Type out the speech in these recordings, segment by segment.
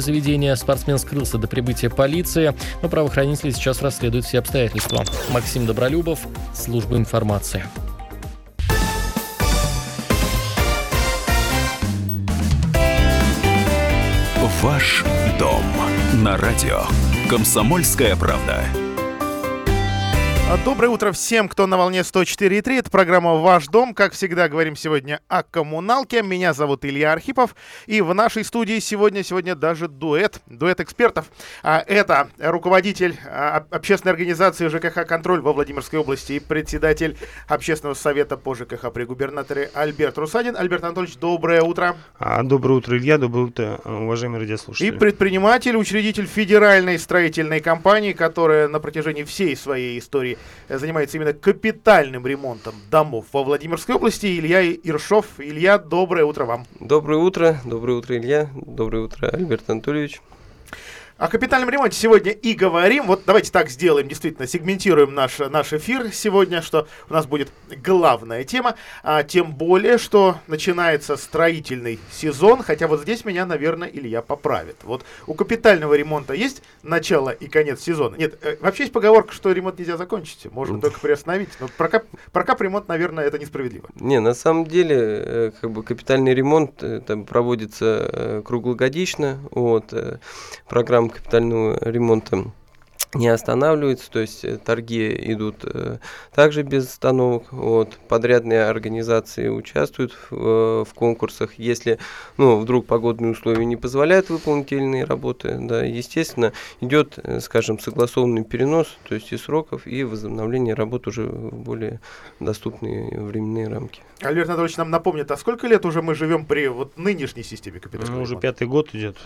заведения. Спортсмен скрылся до прибытия полиции, но правоохранители сейчас расследуют все обстоятельства. Максим Добролюбов, служба информации. Ваш дом на радио. Комсомольская правда. Доброе утро всем, кто на волне 104.3. Это программа «Ваш дом». Как всегда, говорим сегодня о коммуналке. Меня зовут Илья Архипов. И в нашей студии сегодня, сегодня даже дуэт, дуэт экспертов. А, это руководитель а, общественной организации ЖКХ «Контроль» во Владимирской области и председатель общественного совета по ЖКХ при губернаторе Альберт Русадин. Альберт Анатольевич, доброе утро. А, доброе утро, Илья. Доброе утро, уважаемые радиослушатели. И предприниматель, учредитель федеральной строительной компании, которая на протяжении всей своей истории занимается именно капитальным ремонтом домов во Владимирской области. Илья Иршов. Илья, доброе утро вам. Доброе утро. Доброе утро, Илья. Доброе утро, Альберт Анатольевич. О капитальном ремонте сегодня и говорим. Вот давайте так сделаем, действительно, сегментируем наш, наш эфир сегодня, что у нас будет главная тема. А, тем более, что начинается строительный сезон, хотя вот здесь меня, наверное, Илья поправит. Вот у капитального ремонта есть начало и конец сезона? Нет, э, вообще есть поговорка, что ремонт нельзя закончить, можно только приостановить. Но про, кап, про капремонт, наверное, это несправедливо. Не, на самом деле, э, как бы капитальный ремонт э, там проводится круглогодично. Вот, программа капитального ремонта не останавливаются, то есть э, торги идут э, также без остановок. Вот, подрядные организации участвуют в, э, в конкурсах. Если ну, вдруг погодные условия не позволяют выполнить те или иные работы, да, естественно, идет, э, скажем, согласованный перенос, то есть и сроков, и возобновление работ уже в более доступные временные рамки. Альберт Анатольевич нам напомнит, а сколько лет уже мы живем при вот нынешней системе капитального ну, Уже пятый год идет.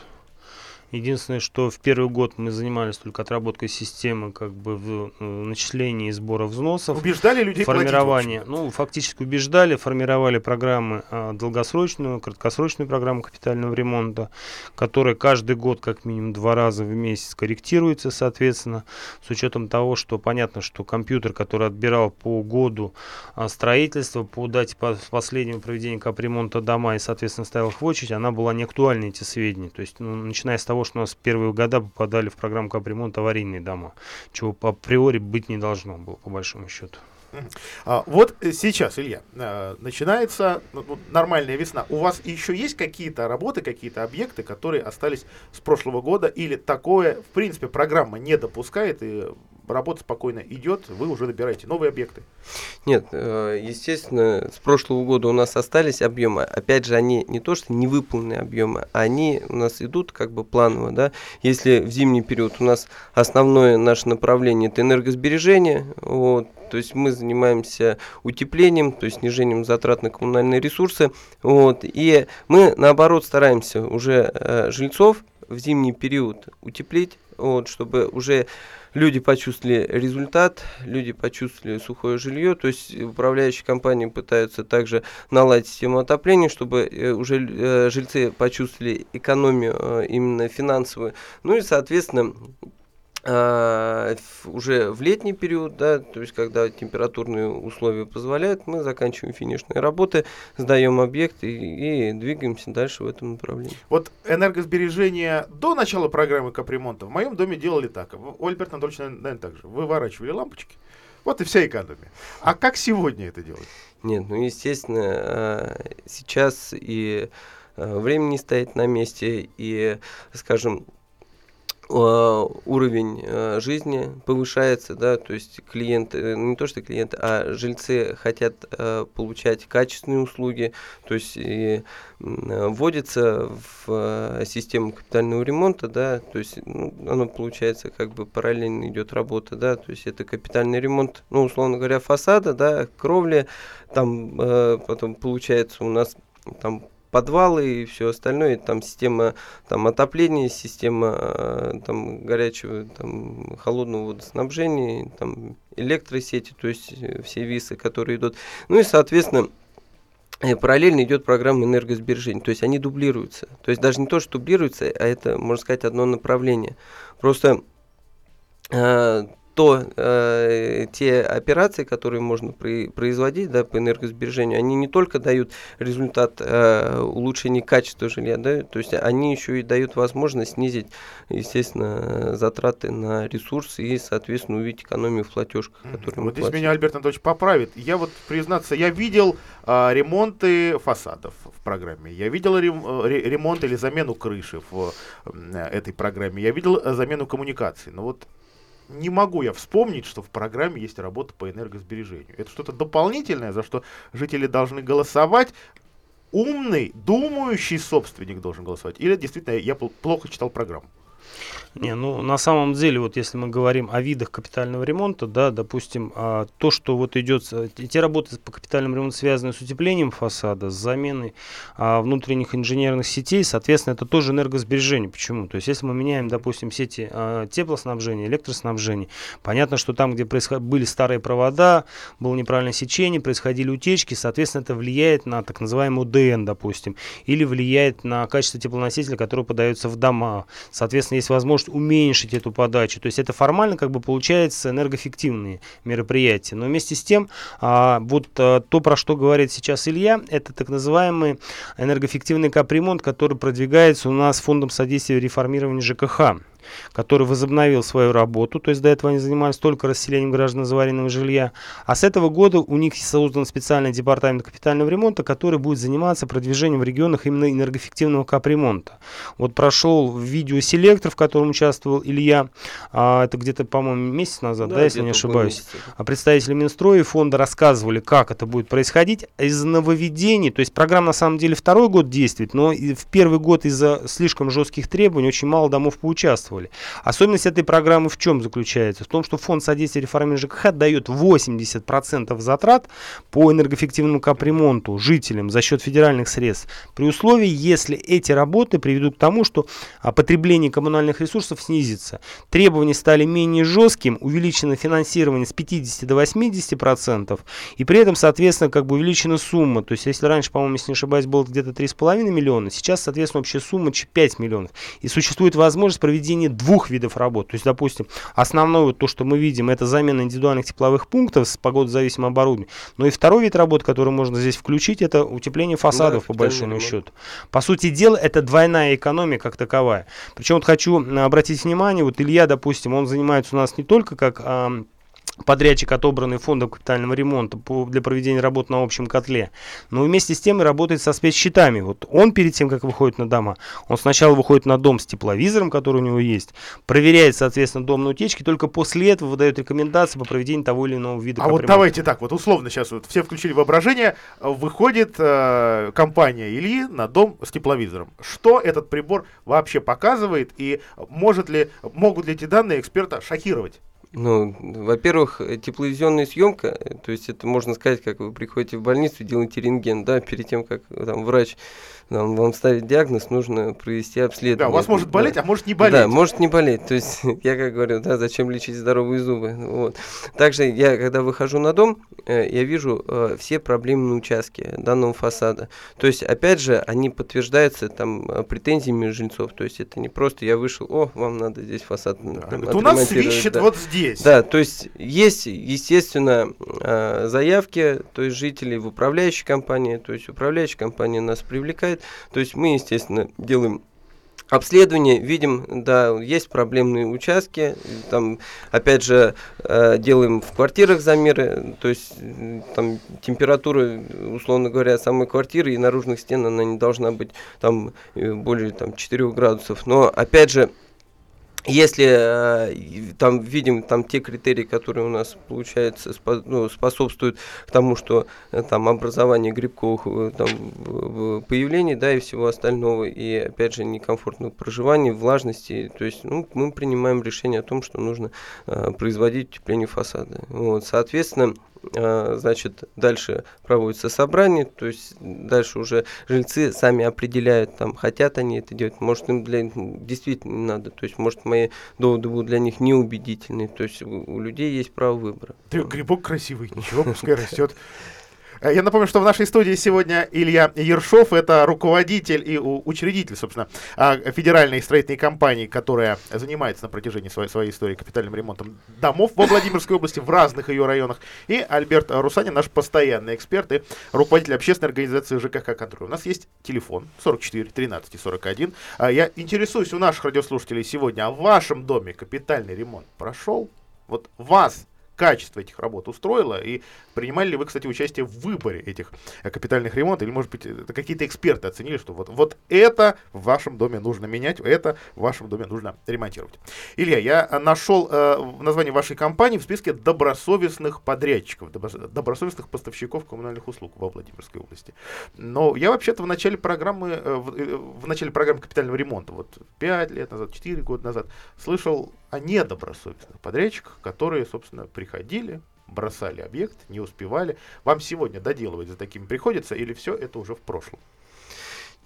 Единственное, что в первый год мы занимались только отработкой системы как бы в э, начислении и сбора взносов. Убеждали людей формирование, Ну, фактически убеждали, формировали программы э, долгосрочную, краткосрочную программу капитального ремонта, которая каждый год как минимум два раза в месяц корректируется, соответственно, с учетом того, что понятно, что компьютер, который отбирал по году э, строительства, по дате по последнему проведения капремонта дома и, соответственно, ставил их в очередь, она была не актуальна, эти сведения. То есть, ну, начиная с того, того, что у нас первые года попадали в программу капремонт аварийные дома, чего априори быть не должно было, по большому счету. А, вот сейчас, Илья, а, начинается ну, нормальная весна. У вас еще есть какие-то работы, какие-то объекты, которые остались с прошлого года, или такое, в принципе, программа не допускает, и работа спокойно идет, вы уже набираете новые объекты? Нет, э, естественно, с прошлого года у нас остались объемы. Опять же, они не то, что невыполненные объемы, они у нас идут как бы планово. Да? Если в зимний период у нас основное наше направление это энергосбережение, вот, то есть мы занимаемся утеплением, то есть снижением затрат на коммунальные ресурсы. Вот, и мы, наоборот, стараемся уже э, жильцов в зимний период утеплить, вот, чтобы уже люди почувствовали результат, люди почувствовали сухое жилье, то есть управляющие компании пытаются также наладить систему отопления, чтобы э, уже э, жильцы почувствовали экономию э, именно финансовую. Ну и, соответственно, уже в летний период, да, то есть когда температурные условия позволяют, мы заканчиваем финишные работы, сдаем объект и, и двигаемся дальше в этом направлении. Вот энергосбережение до начала программы капремонта в моем доме делали так. У Альберта Анатольевича, наверное, так же. Выворачивали лампочки, вот и вся экономия. А как сегодня это делать? Нет, ну, естественно, а, сейчас и а, время не стоит на месте, и, скажем, уровень э, жизни повышается, да, то есть клиенты, э, не то что клиенты, а жильцы хотят получать качественные услуги, то есть и вводится в систему капитального ремонта, да, то есть ну, оно получается как бы параллельно идет работа, да, то есть это капитальный ремонт, ну, условно говоря, фасада, да, кровли, там потом получается у нас там подвалы и все остальное, там система там, отопления, система э, там, горячего, там, холодного водоснабжения, там, электросети, то есть э, все висы, которые идут. Ну и, соответственно, э, параллельно идет программа энергосбережения, то есть они дублируются. То есть даже не то, что дублируются, а это, можно сказать, одно направление. Просто то э, те операции, которые можно при, производить да, по энергосбережению, они не только дают результат э, улучшения качества жилья, да, то есть они еще и дают возможность снизить, естественно, затраты на ресурсы и, соответственно, увидеть экономию в платежках, которые Вот здесь меня Альберт Анатольевич поправит. Я вот, признаться, я видел а, ремонты фасадов в программе. Я видел рем, э, ре- ремонт или замену крыши в м, этой программе. Я видел э, замену коммуникаций. Но вот не могу я вспомнить, что в программе есть работа по энергосбережению. Это что-то дополнительное, за что жители должны голосовать. Умный, думающий собственник должен голосовать. Или действительно я пл- плохо читал программу. Не, ну на самом деле, вот если мы говорим о видах капитального ремонта, да, допустим, а, то, что вот идет, с- те работы по капитальному ремонту связаны с утеплением фасада, с заменой а, внутренних инженерных сетей, соответственно, это тоже энергосбережение. Почему? То есть, если мы меняем, допустим, сети а, теплоснабжения, электроснабжения, понятно, что там, где происход- были старые провода, было неправильное сечение, происходили утечки, соответственно, это влияет на так называемый УДН, допустим, или влияет на качество теплоносителя, который подается в дома. Соответственно, есть возможность уменьшить эту подачу. То есть это формально как бы получается энергоэффективные мероприятия. Но вместе с тем, а, вот а, то, про что говорит сейчас Илья, это так называемый энергоэффективный капремонт, который продвигается у нас Фондом содействия реформированию ЖКХ который возобновил свою работу, то есть до этого они занимались только расселением граждан из аварийного жилья, а с этого года у них создан специальный департамент капитального ремонта, который будет заниматься продвижением в регионах именно энергоэффективного капремонта. Вот прошел видеоселектор, в котором участвовал Илья, а, это где-то, по-моему, месяц назад, да, если не ошибаюсь. А представители Минстроя и фонда рассказывали, как это будет происходить. Из нововведений, то есть программа на самом деле второй год действует, но в первый год из-за слишком жестких требований очень мало домов поучаствовали. Особенность этой программы в чем заключается? В том, что фонд содействия реформе ЖКХ дает 80% затрат по энергоэффективному капремонту жителям за счет федеральных средств, при условии, если эти работы приведут к тому, что а, потребление коммунальных ресурсов снизится. Требования стали менее жестким, увеличено финансирование с 50 до 80%, и при этом, соответственно, как бы увеличена сумма. То есть, если раньше, по-моему, если не ошибаюсь, было где-то 3,5 миллиона, сейчас, соответственно, общая сумма ч- 5 миллионов. И существует возможность проведения двух видов работ. То есть, допустим, основное вот то, что мы видим, это замена индивидуальных тепловых пунктов с погодозависимым оборудованием. Но и второй вид работ, который можно здесь включить, это утепление фасадов, по капитальный большому ремонт. счету. По сути дела, это двойная экономия как таковая. Причем вот хочу обратить внимание, вот Илья, допустим, он занимается у нас не только как ам, подрядчик, отобранный фондом капитального ремонта по- для проведения работ на общем котле, но вместе с тем и работает со спецсчетами. Вот он перед тем, как выходит на дома, он сначала выходит на дом с тепловизором, который у него есть, проверяет, соответственно, дом на утечке, только после этого выдает рекомендации по проведению того или иного вида А вот давайте так, вот условно сейчас вот все включили воображение, выходит э, компания Ильи на дом с тепловизором. Что этот прибор вообще показывает и может ли, могут ли эти данные эксперта шокировать? Ну, во-первых, тепловизионная съемка, то есть это можно сказать, как вы приходите в больницу делаете рентген, да, перед тем, как там врач там, вам ставит диагноз, нужно провести обследование. Да, у вас может Да. болеть, а может не болеть. Да, может не болеть. То есть я как говорю, да, зачем лечить здоровые зубы. Вот. Также я, когда выхожу на дом, э, я вижу э, все проблемные участки данного фасада. То есть, опять же, они подтверждаются там э, претензиями жильцов. То есть это не просто я вышел, о, вам надо здесь фасад. Да. там, Это у нас отремонтировать». свищет Да. вот здесь. Да, то есть есть, естественно, э, заявки, то есть жителей в управляющей компании, то есть управляющая компания нас привлекает, то есть мы, естественно, делаем обследование, видим, да, есть проблемные участки, там, опять же, э, делаем в квартирах замеры, то есть м, там температура, условно говоря, самой квартиры и наружных стен, она не должна быть там э, более там 4 градусов, но, опять же, если э, там видим там те критерии, которые у нас получается спо- ну, способствуют к тому, что э, там образование грибковых э, там появлений, да, и всего остального, и опять же некомфортного проживания, влажности, то есть ну, мы принимаем решение о том, что нужно э, производить утепление фасада. Вот, соответственно, значит, дальше проводится собрание, то есть дальше уже жильцы сами определяют, там, хотят они это делать, может им для действительно не надо, то есть может мои доводы будут для них неубедительны, то есть у, у людей есть право выбора. Ты грибок красивый, ничего, пускай растет. Э, я напомню, что в нашей студии сегодня Илья Ершов, это руководитель и учредитель, собственно, а, федеральной строительной компании, которая занимается на протяжении своей, своей истории капитальным ремонтом домов во Владимирской области, в разных ее районах. И Альберт Русанин, наш постоянный эксперт и руководитель общественной организации ЖКХ «Контроль». У нас есть телефон 44 13 41. Я интересуюсь у наших радиослушателей сегодня, а в вашем доме капитальный ремонт прошел? Вот вас качество этих работ устроило, и принимали ли вы, кстати, участие в выборе этих э, капитальных ремонтов, или, может быть, какие-то эксперты оценили, что вот, вот это в вашем доме нужно менять, это в вашем доме нужно ремонтировать. Илья, я нашел э, название вашей компании в списке добросовестных подрядчиков, добросовестных поставщиков коммунальных услуг во Владимирской области. Но я вообще-то в начале программы, э, в, э, в начале программы капитального ремонта, вот 5 лет назад, 4 года назад, слышал о недобросовестных подрядчиках, которые, собственно, приходили, бросали объект, не успевали. Вам сегодня доделывать за такими приходится или все это уже в прошлом?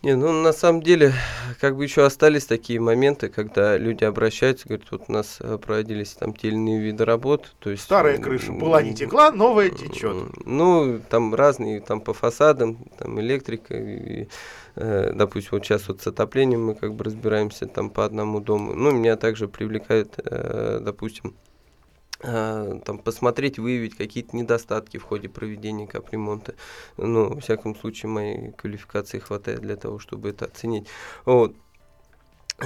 Не, ну на самом деле, как бы еще остались такие моменты, когда люди обращаются, говорят, вот у нас э, проводились там те или иные виды работ. То есть, Старая крыша была не текла, новая течет. Ну, там разные, там по фасадам, там электрика, и, э, допустим, вот сейчас вот с отоплением мы как бы разбираемся там по одному дому. Ну, меня также привлекает, э, допустим, там, посмотреть, выявить какие-то недостатки в ходе проведения капремонта. Ну, во всяком случае, моей квалификации хватает для того, чтобы это оценить. Вот.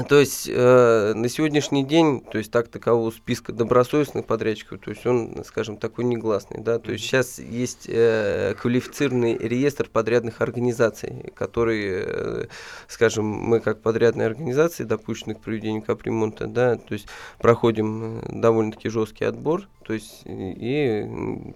То есть э, на сегодняшний день, то есть так такового списка добросовестных подрядчиков, то есть он, скажем, такой негласный, да, то есть сейчас есть э, квалифицированный реестр подрядных организаций, которые, э, скажем, мы как подрядные организации, допущены к проведению капремонта, да, то есть проходим э, довольно-таки жесткий отбор, то есть и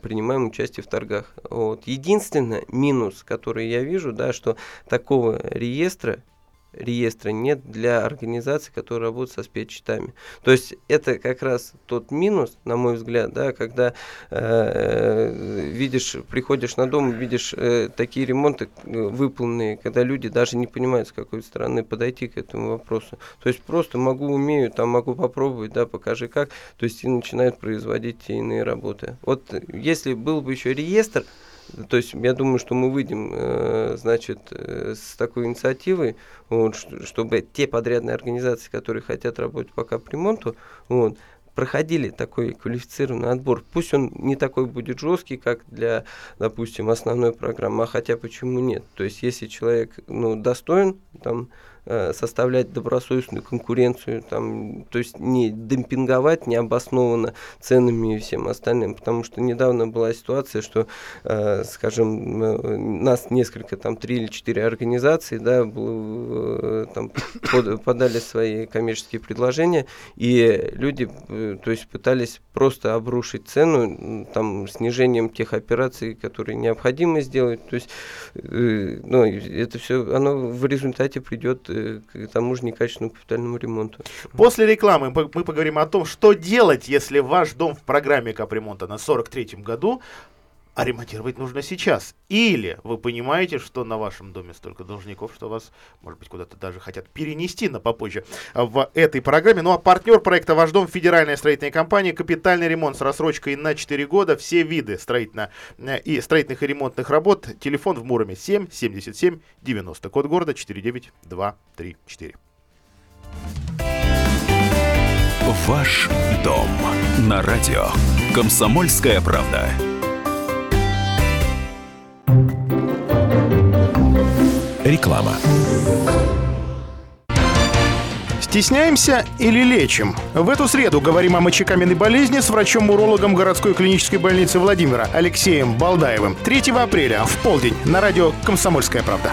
принимаем участие в торгах. Вот. Единственное минус, который я вижу, да, что такого реестра реестра нет для организаций, которые работают со спецчитами. То есть это как раз тот минус, на мой взгляд, да, когда э, видишь, приходишь на дом, видишь э, такие ремонты э, выполненные, когда люди даже не понимают, с какой стороны подойти к этому вопросу. То есть просто могу, умею, там могу попробовать, да, покажи как, то есть и начинают производить те иные работы. Вот если был бы еще реестр, то есть я думаю, что мы выйдем, э, значит, э, с такой инициативой, вот, чтобы те подрядные организации, которые хотят работать по капремонту, вот, проходили такой квалифицированный отбор. Пусть он не такой будет жесткий, как для, допустим, основной программы, а хотя почему нет. То есть, если человек ну, достоин там, составлять добросовестную конкуренцию, там, то есть не демпинговать необоснованно ценами и всем остальным, потому что недавно была ситуация, что, э, скажем, э, нас несколько, там, три или четыре организации, да, было, э, там, под, подали свои коммерческие предложения, и люди, э, то есть пытались просто обрушить цену, там, снижением тех операций, которые необходимо сделать, то есть, э, ну, это все, оно в результате придет к тому же некачественному капитальному ремонту. После рекламы мы поговорим о том, что делать, если ваш дом в программе капремонта на 43-м году а ремонтировать нужно сейчас. Или вы понимаете, что на вашем доме столько должников, что вас, может быть, куда-то даже хотят перенести на попозже в этой программе. Ну а партнер проекта «Ваш дом» федеральная строительная компания, капитальный ремонт с рассрочкой на 4 года, все виды строительно и строительных и ремонтных работ. Телефон в Муроме 7 77 90, код города 49234. Ваш дом на радио. Комсомольская правда. Реклама. Стесняемся или лечим? В эту среду говорим о мочекаменной болезни с врачом-урологом городской клинической больницы Владимира Алексеем Балдаевым. 3 апреля в полдень на радио «Комсомольская правда».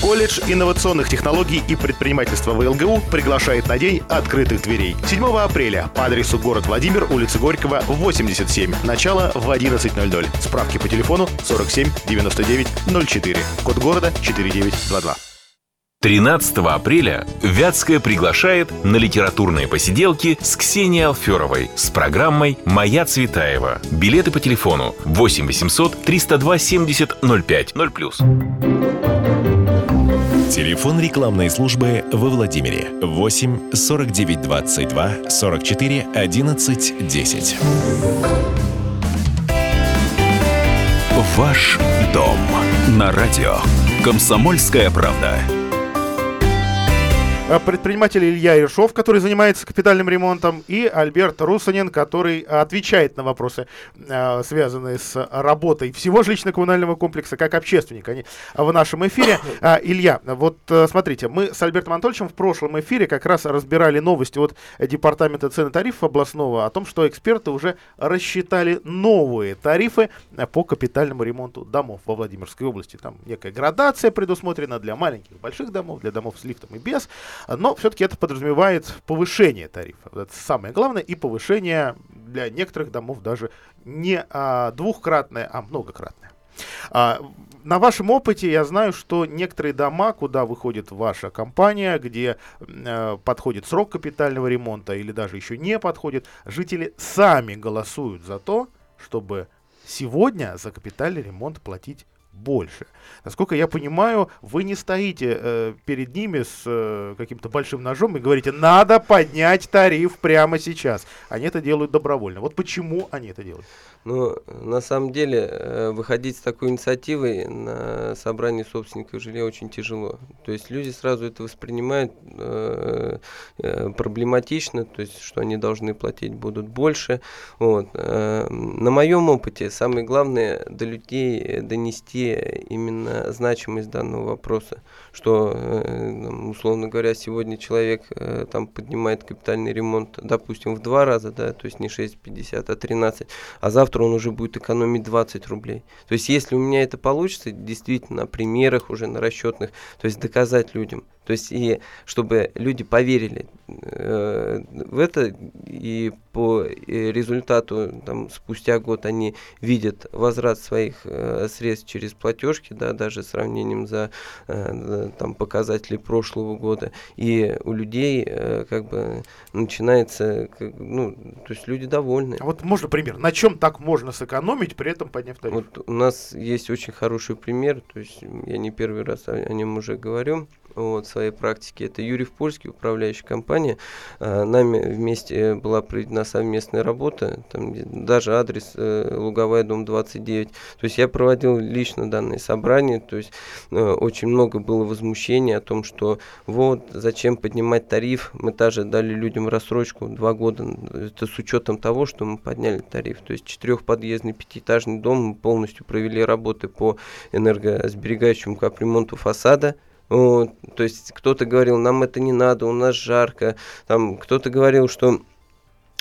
Колледж инновационных технологий и предпринимательства ВЛГУ приглашает на день открытых дверей. 7 апреля по адресу город Владимир, улица Горького, 87. Начало в 11.00. Справки по телефону 47 99 04. Код города 4922. 13 апреля Вятская приглашает на литературные посиделки с Ксенией Алферовой с программой «Моя Цветаева». Билеты по телефону 8 800 302 70 05 0+. Телефон рекламной службы во Владимире 8 49 22 44 11 10. Ваш дом на радио. Комсомольская правда. А, предприниматель Илья Ершов, который занимается капитальным ремонтом, и Альберт Русанин, который отвечает на вопросы, а, связанные с работой всего жилищно-коммунального комплекса, как общественник. Они в нашем эфире. А, Илья, вот э, смотрите, мы с Альбертом Анатольевичем в прошлом эфире как раз разбирали новости от Департамента цен и тарифов областного о том, что эксперты уже рассчитали новые тарифы по капитальному ремонту домов во Владимирской области. Там некая градация предусмотрена для маленьких, больших домов, для домов с лифтом и без. Но все-таки это подразумевает повышение тарифа. Это самое главное. И повышение для некоторых домов даже не а, двухкратное, а многократное. А, на вашем опыте я знаю, что некоторые дома, куда выходит ваша компания, где э, подходит срок капитального ремонта или даже еще не подходит, жители сами голосуют за то, чтобы сегодня за капитальный ремонт платить больше. Насколько я понимаю, вы не стоите э, перед ними с э, каким-то большим ножом и говорите, надо поднять тариф прямо сейчас. Они это делают добровольно. Вот почему они это делают? Ну, на самом деле, э, выходить с такой инициативой на собрании собственников жилья очень тяжело. То есть люди сразу это воспринимают э, э, проблематично, то есть что они должны платить будут больше. Вот. Э, на моем опыте самое главное до людей донести именно значимость данного вопроса, что, условно говоря, сегодня человек там поднимает капитальный ремонт, допустим, в два раза, да, то есть не 6,50, а 13, а завтра завтра он уже будет экономить 20 рублей. То есть если у меня это получится, действительно, на примерах уже, на расчетных, то есть доказать людям, то есть и чтобы люди поверили э, в это, и по э, результату там, спустя год они видят возврат своих э, средств через платежки, да, даже сравнением за э, там, показатели прошлого года. И у людей э, как бы начинается, как, ну, то есть люди довольны. А вот можно пример, на чем так можно сэкономить, при этом подняв тариф? Вот у нас есть очень хороший пример, то есть я не первый раз о, о нем уже говорю вот, своей практике. Это Юрий Польский, управляющая компания. А, нами вместе была проведена совместная работа, там даже адрес э, Луговая, дом 29. То есть я проводил лично данные собрания, то есть э, очень много было возмущения о том, что вот, зачем поднимать тариф, мы также дали людям рассрочку два года, это с учетом того, что мы подняли тариф. То есть четырехподъездный пятиэтажный дом мы полностью провели работы по энергосберегающему капремонту фасада, то есть кто-то говорил, нам это не надо, у нас жарко. Там кто-то говорил, что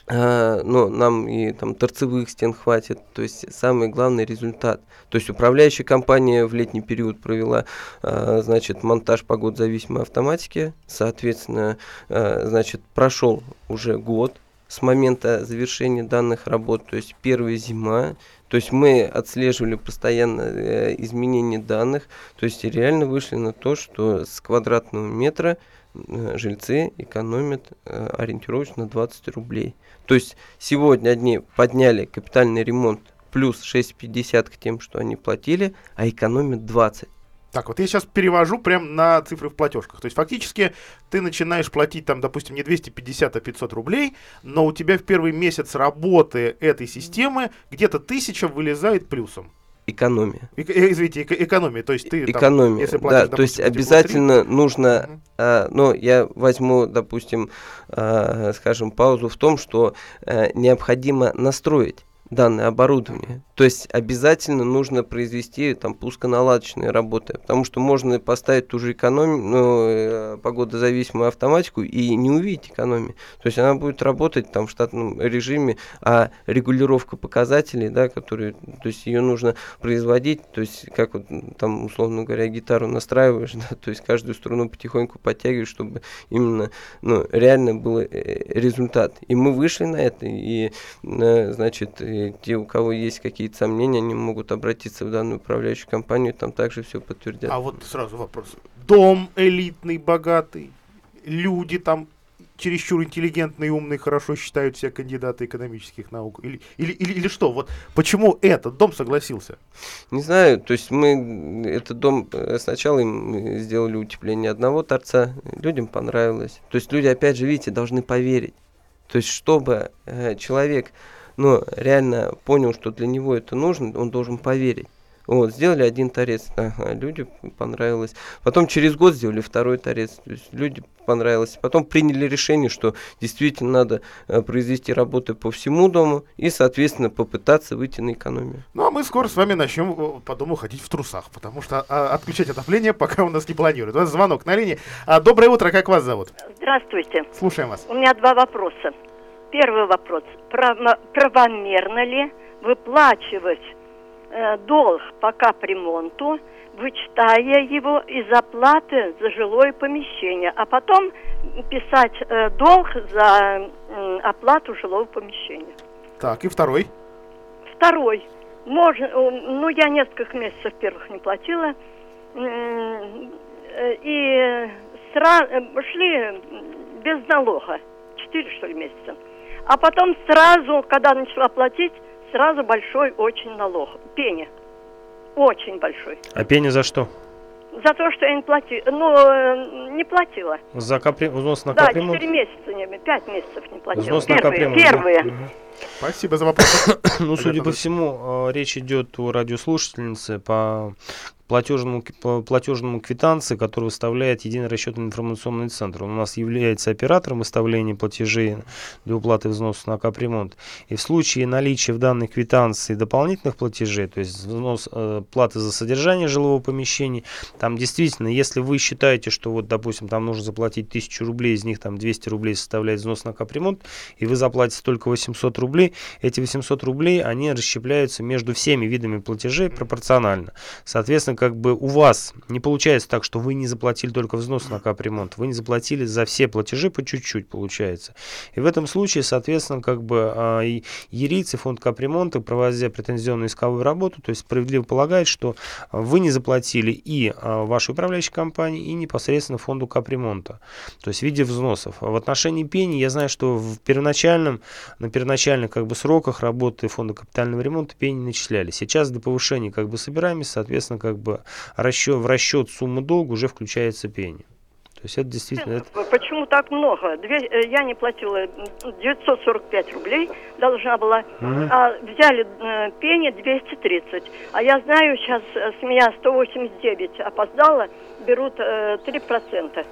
Uh, ну, нам и там торцевых стен хватит, то есть самый главный результат. То есть управляющая компания в летний период провела, uh, значит, монтаж погодозависимой автоматики, соответственно, uh, значит, прошел уже год с момента завершения данных работ, то есть первая зима, то есть мы отслеживали постоянно э, изменения данных, то есть реально вышли на то, что с квадратного метра э, жильцы экономят э, ориентировочно 20 рублей. То есть сегодня одни подняли капитальный ремонт плюс 6,50 к тем, что они платили, а экономят 20. Так, вот я сейчас перевожу прям на цифры в платежках. То есть фактически ты начинаешь платить там, допустим, не 250, а 500 рублей, но у тебя в первый месяц работы этой системы где-то тысяча вылезает плюсом. Экономия. Эк, э, извините, эк, экономия. То есть ты экономия. Там, если платишь, да, допустим, то есть обязательно 3... нужно, угу. а, ну я возьму, допустим, а, скажем, паузу в том, что а, необходимо настроить данное оборудование. То есть обязательно нужно произвести там пусконаладочные работы, потому что можно поставить ту же экономию, ну, э, погодозависимую автоматику и не увидеть экономии. То есть она будет работать там в штатном режиме, а регулировка показателей, да, которые, то есть ее нужно производить, то есть как вот там условно говоря гитару настраиваешь, да, то есть каждую струну потихоньку подтягиваешь, чтобы именно, ну, реально был э, результат. И мы вышли на это, и, э, значит, те, у кого есть какие какие-то сомнения, они могут обратиться в данную управляющую компанию, там также все подтвердят. А вот сразу вопрос. Дом элитный, богатый, люди там чересчур интеллигентные, умные, хорошо считают себя кандидаты экономических наук? Или, или, или, или что? Вот почему этот дом согласился? Не знаю, то есть мы этот дом э, сначала им сделали утепление одного торца, людям понравилось. То есть люди, опять же, видите, должны поверить. То есть чтобы э, человек но реально понял, что для него это нужно, он должен поверить. Вот, сделали один торец, ага, люди понравилось. Потом через год сделали второй торец, то есть люди понравилось. Потом приняли решение, что действительно надо э, произвести работы по всему дому и, соответственно, попытаться выйти на экономию. Ну, а мы скоро с вами начнем э, по дому ходить в трусах, потому что а, отключать отопление пока у нас не планируют. У нас звонок на линии. А, доброе утро, как вас зовут? Здравствуйте. Слушаем вас. У меня два вопроса. Первый вопрос. Правомерно ли выплачивать э, долг по капремонту, вычитая его из оплаты за жилое помещение, а потом писать э, долг за э, оплату жилого помещения? Так, и второй? Второй. Можно, э, ну, я несколько месяцев первых не платила. Э, и сра... шли без налога. Четыре, что ли, месяца. А потом сразу, когда начала платить, сразу большой очень налог. Пеня. Очень большой. А пеня за что? За то, что я не платила. Ну, э, не платила. За капри... взнос на да, капремонт? Да, 4 месяца, не, 5 месяцев не платила. Взнос первые, на капремонт. Первые. Да? Спасибо за вопрос. ну, судя по всему, э, речь идет о радиослушательнице, по платежному, платежному квитанции, который выставляет единый расчетный информационный центр. Он у нас является оператором выставления платежей для уплаты взносов на капремонт. И в случае наличия в данной квитанции дополнительных платежей, то есть взнос э, платы за содержание жилого помещения, там действительно, если вы считаете, что вот, допустим, там нужно заплатить 1000 рублей, из них там 200 рублей составляет взнос на капремонт, и вы заплатите только 800 рублей, эти 800 рублей, они расщепляются между всеми видами платежей пропорционально. Соответственно, как бы у вас не получается так, что вы не заплатили только взнос на капремонт, вы не заплатили за все платежи по чуть-чуть получается. И в этом случае, соответственно, как бы а, ерийцы, фонд капремонта, проводя претензионную исковую работу, то есть справедливо полагает, что вы не заплатили и а, вашей управляющей компании, и непосредственно фонду капремонта, то есть в виде взносов. А в отношении пени я знаю, что в первоначальном, на первоначальных как бы сроках работы фонда капитального ремонта пени начисляли. Сейчас до повышения как бы собираемся, соответственно, как бы расчет, в расчет суммы долга уже включается пени. То есть это действительно... Это... Почему так много? Две, э, я не платила 945 рублей, должна была, угу. а взяли э, пени 230. А я знаю, сейчас э, с меня 189 опоздала, берут э, 3%.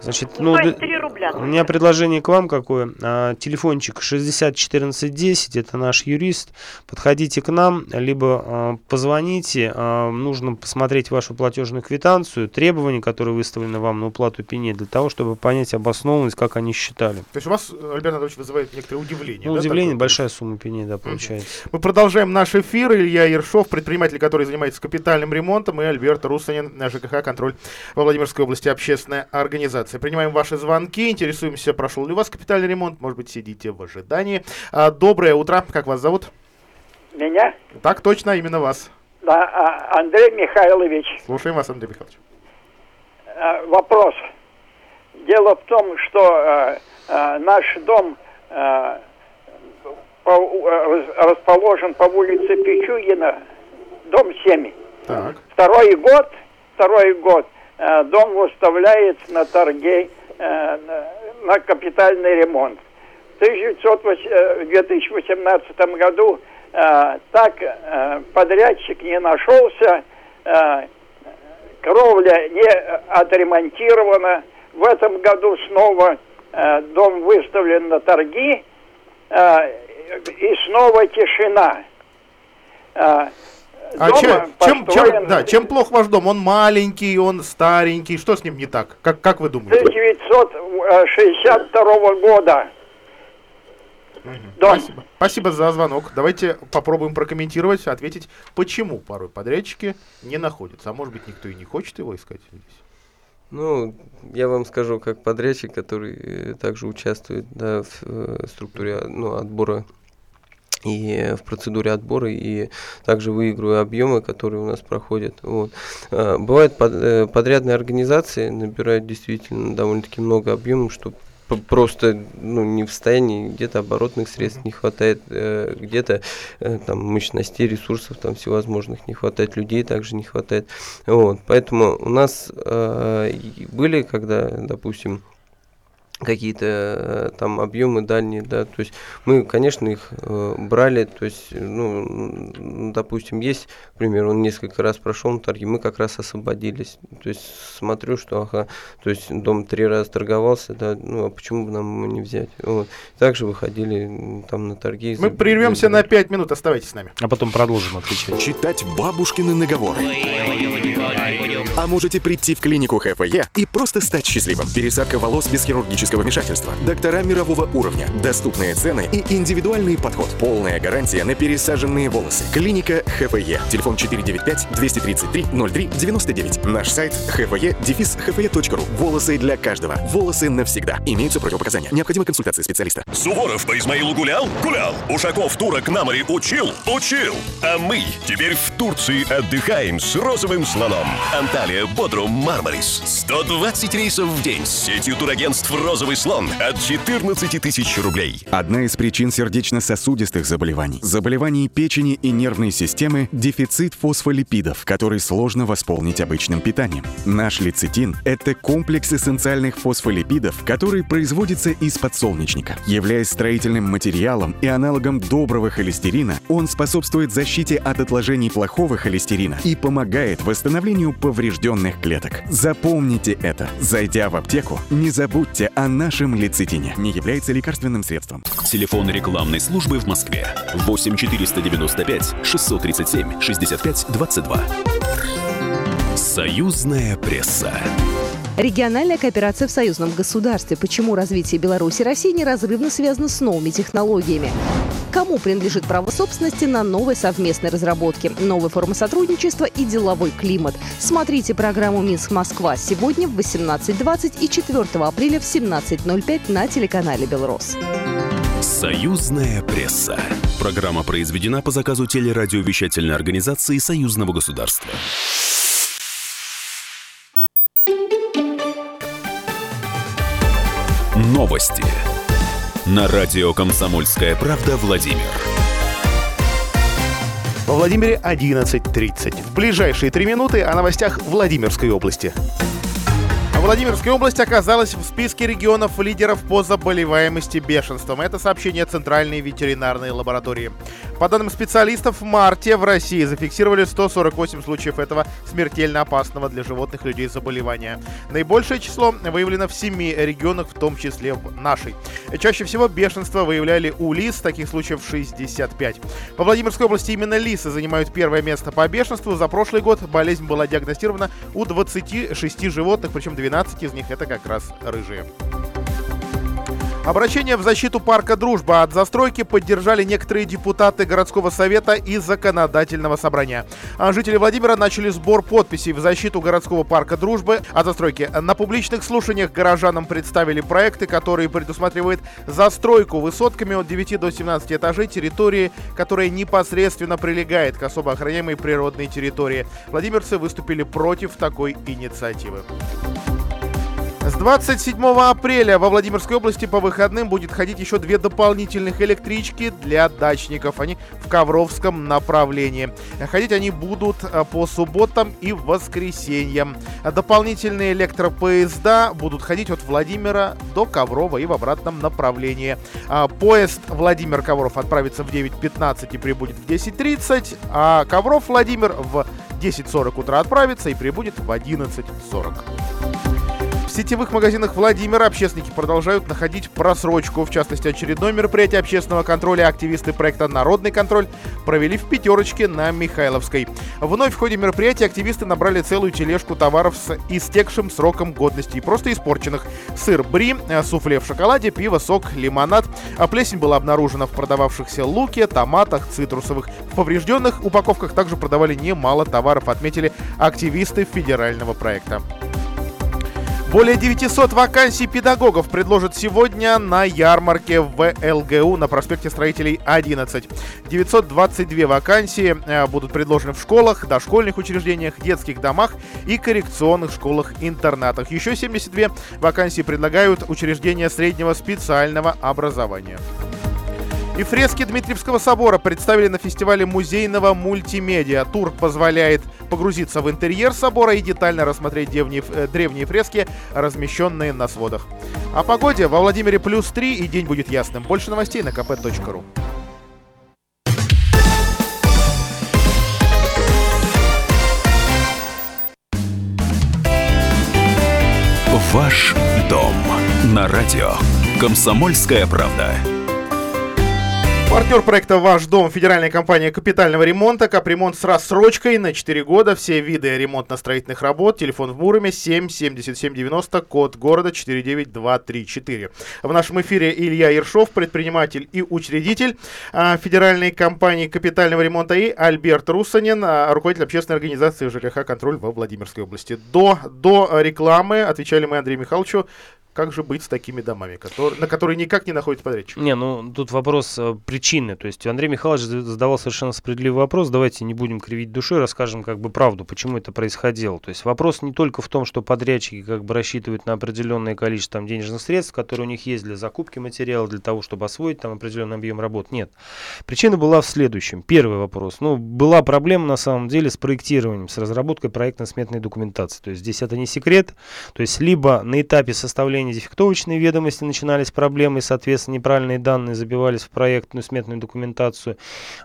Значит, ну, ну 3 рубля. У меня предложение к вам какое. А, телефончик 601410, это наш юрист. Подходите к нам, либо а, позвоните. А, нужно посмотреть вашу платежную квитанцию, требования, которые выставлены вам на уплату пени, для того, чтобы понять обоснованность, как они считали. То есть у вас, Альберт Анатольевич, вызывает некоторое удивление. Ну, да, удивление, такое? большая сумма пени, да, получается. Мы продолжаем наш эфир. Илья Ершов, предприниматель, который занимается капитальным ремонтом, и Альберт Русанин, ЖКХ «Контроль» во Владимирской области, общественная организация организации. Принимаем ваши звонки, интересуемся, прошел ли у вас капитальный ремонт, может быть, сидите в ожидании. А, доброе утро, как вас зовут? Меня? Так точно, именно вас. Да, а, Андрей Михайлович. Слушаем вас, Андрей Михайлович. А, вопрос. Дело в том, что наш дом по, расположен по улице Пичугина, дом 7. Так. Второй год, второй год – дом выставляется на торге э, на капитальный ремонт. В 2018 э, году так подрядчик не нашелся, кровля не отремонтирована. В этом году снова дом выставлен на торги, и снова тишина. А, А дома чем, чем, чем, да, чем плох ваш дом? Он маленький, он старенький. Что с ним не так? Как, как вы думаете? 1962 года. Дом. Спасибо. Спасибо за звонок. Давайте попробуем прокомментировать, ответить, почему порой подрядчики не находятся. А может быть, никто и не хочет его искать здесь. Ну, я вам скажу, как подрядчик, который э, также участвует да, в э, структуре ну, отбора и в процедуре отбора, и также выигрываю объемы, которые у нас проходят. Вот. А, Бывают под- э, подрядные организации, набирают действительно довольно-таки много объемов, что просто ну, не в состоянии, где-то оборотных средств не хватает, э, где-то э, там мощностей, ресурсов там всевозможных не хватает, людей также не хватает. Вот. Поэтому у нас э, были, когда, допустим, какие-то э, там объемы дальние, да, то есть мы, конечно, их э, брали, то есть, ну, допустим, есть, к примеру, он несколько раз прошел на торги, мы как раз освободились, то есть смотрю, что, ага, то есть дом три раза торговался, да, ну, а почему бы нам его не взять, вот. Также выходили там на торги. Мы за- прервемся на 5 минут, оставайтесь с нами. А потом продолжим отвечать. Читать бабушкины наговоры. А можете прийти в клинику ХФЕ и просто стать счастливым. Пересадка волос без хирургического вмешательства. Доктора мирового уровня. Доступные цены и индивидуальный подход. Полная гарантия на пересаженные волосы. Клиника ХФЕ. Телефон 495-233-03-99. Наш сайт хфе.ру. Волосы для каждого. Волосы навсегда. Имеются противопоказания. Необходима консультация специалиста. Суворов по Измаилу гулял? Гулял. Ушаков турок на море учил? Учил. А мы теперь в Турции отдыхаем с розовым слоном. Анталия, Бодрум, Мармарис. 120 рейсов в день с сетью турагентств «Розовый слон» от 14 тысяч рублей. Одна из причин сердечно-сосудистых заболеваний, заболеваний печени и нервной системы – дефицит фосфолипидов, который сложно восполнить обычным питанием. Наш лецитин – это комплекс эссенциальных фосфолипидов, который производится из подсолнечника. Являясь строительным материалом и аналогом доброго холестерина, он способствует защите от отложений плохого холестерина и помогает восстановлению поврежденных клеток. Запомните это. Зайдя в аптеку, не забудьте о нашем лецитине. Не является лекарственным средством. Телефон рекламной службы в Москве. 8 495 637 65 22. Союзная пресса. Региональная кооперация в союзном государстве. Почему развитие Беларуси и России неразрывно связано с новыми технологиями? Кому принадлежит право собственности на новые совместные разработки, новые формы сотрудничества и деловой климат? Смотрите программу «Минск-Москва» сегодня в 18.20 и 4 апреля в 17.05 на телеканале «Белрос». Союзная пресса. Программа произведена по заказу телерадиовещательной организации Союзного государства. Новости. На радио «Комсомольская правда» Владимир. Во Владимире 11.30. В ближайшие три минуты о новостях Владимирской области. Владимирская область оказалась в списке регионов лидеров по заболеваемости бешенством. Это сообщение Центральной ветеринарной лаборатории. По данным специалистов, в марте в России зафиксировали 148 случаев этого смертельно опасного для животных людей заболевания. Наибольшее число выявлено в 7 регионах, в том числе в нашей. Чаще всего бешенство выявляли у лис, таких случаев 65. По Владимирской области именно лисы занимают первое место по бешенству. За прошлый год болезнь была диагностирована у 26 животных, причем 12 из них это как раз рыжие. Обращение в защиту парка «Дружба» от застройки поддержали некоторые депутаты городского совета и законодательного собрания. А жители Владимира начали сбор подписей в защиту городского парка «Дружбы» от застройки. На публичных слушаниях горожанам представили проекты, которые предусматривают застройку высотками от 9 до 17 этажей территории, которая непосредственно прилегает к особо охраняемой природной территории. Владимирцы выступили против такой инициативы. С 27 апреля во Владимирской области по выходным будет ходить еще две дополнительных электрички для дачников. Они в Ковровском направлении. Ходить они будут э, по субботам и воскресеньям. Дополнительные электропоезда будут ходить от Владимира до Коврова и в обратном направлении. А, Поезд Владимир-Ковров отправится в 9.15 и прибудет в 10.30, а Ковров-Владимир в 10.40 утра отправится и прибудет в 11.40. В сетевых магазинах Владимира общественники продолжают находить просрочку. В частности, очередное мероприятие общественного контроля активисты проекта «Народный контроль» провели в пятерочке на Михайловской. Вновь в ходе мероприятия активисты набрали целую тележку товаров с истекшим сроком годности и просто испорченных. Сыр бри, э, суфле в шоколаде, пиво, сок, лимонад. А плесень была обнаружена в продававшихся луке, томатах, цитрусовых. В поврежденных упаковках также продавали немало товаров, отметили активисты федерального проекта. Более 900 вакансий педагогов предложат сегодня на ярмарке в ЛГУ на проспекте Строителей 11. 922 вакансии э, будут предложены в школах, дошкольных учреждениях, детских домах и коррекционных школах-интернатах. Еще 72 вакансии предлагают учреждения среднего специального образования. И фрески Дмитриевского собора представили на фестивале музейного мультимедиа. Тур позволяет погрузиться в интерьер собора и детально рассмотреть древние, э, древние фрески, размещенные на сводах. О погоде во Владимире плюс 3 и день будет ясным. Больше новостей на kp.ru. Ваш дом на радио. Комсомольская правда. Партнер проекта «Ваш дом» – федеральная компания капитального ремонта. Капремонт с рассрочкой на 4 года. Все виды ремонтно-строительных работ. Телефон в Муроме 7 77 90, код города 49234. В нашем эфире Илья Ершов, предприниматель и учредитель а, федеральной компании капитального ремонта и Альберт Русанин, а, руководитель общественной организации ЖКХ «Контроль» во Владимирской области. До, до рекламы отвечали мы Андрею Михайловичу как же быть с такими домами, которые, на которые никак не находится подрядчик? Не, ну тут вопрос э, причины. То есть Андрей Михайлович задавал совершенно справедливый вопрос. Давайте не будем кривить душой, расскажем как бы правду, почему это происходило. То есть вопрос не только в том, что подрядчики как бы рассчитывают на определенное количество там, денежных средств, которые у них есть для закупки материала, для того, чтобы освоить там определенный объем работ. Нет. Причина была в следующем. Первый вопрос. Ну, была проблема на самом деле с проектированием, с разработкой проектно-сметной документации. То есть здесь это не секрет. То есть либо на этапе составления составления дефектовочной ведомости начинались проблемы, и, соответственно, неправильные данные забивались в проектную сметную документацию.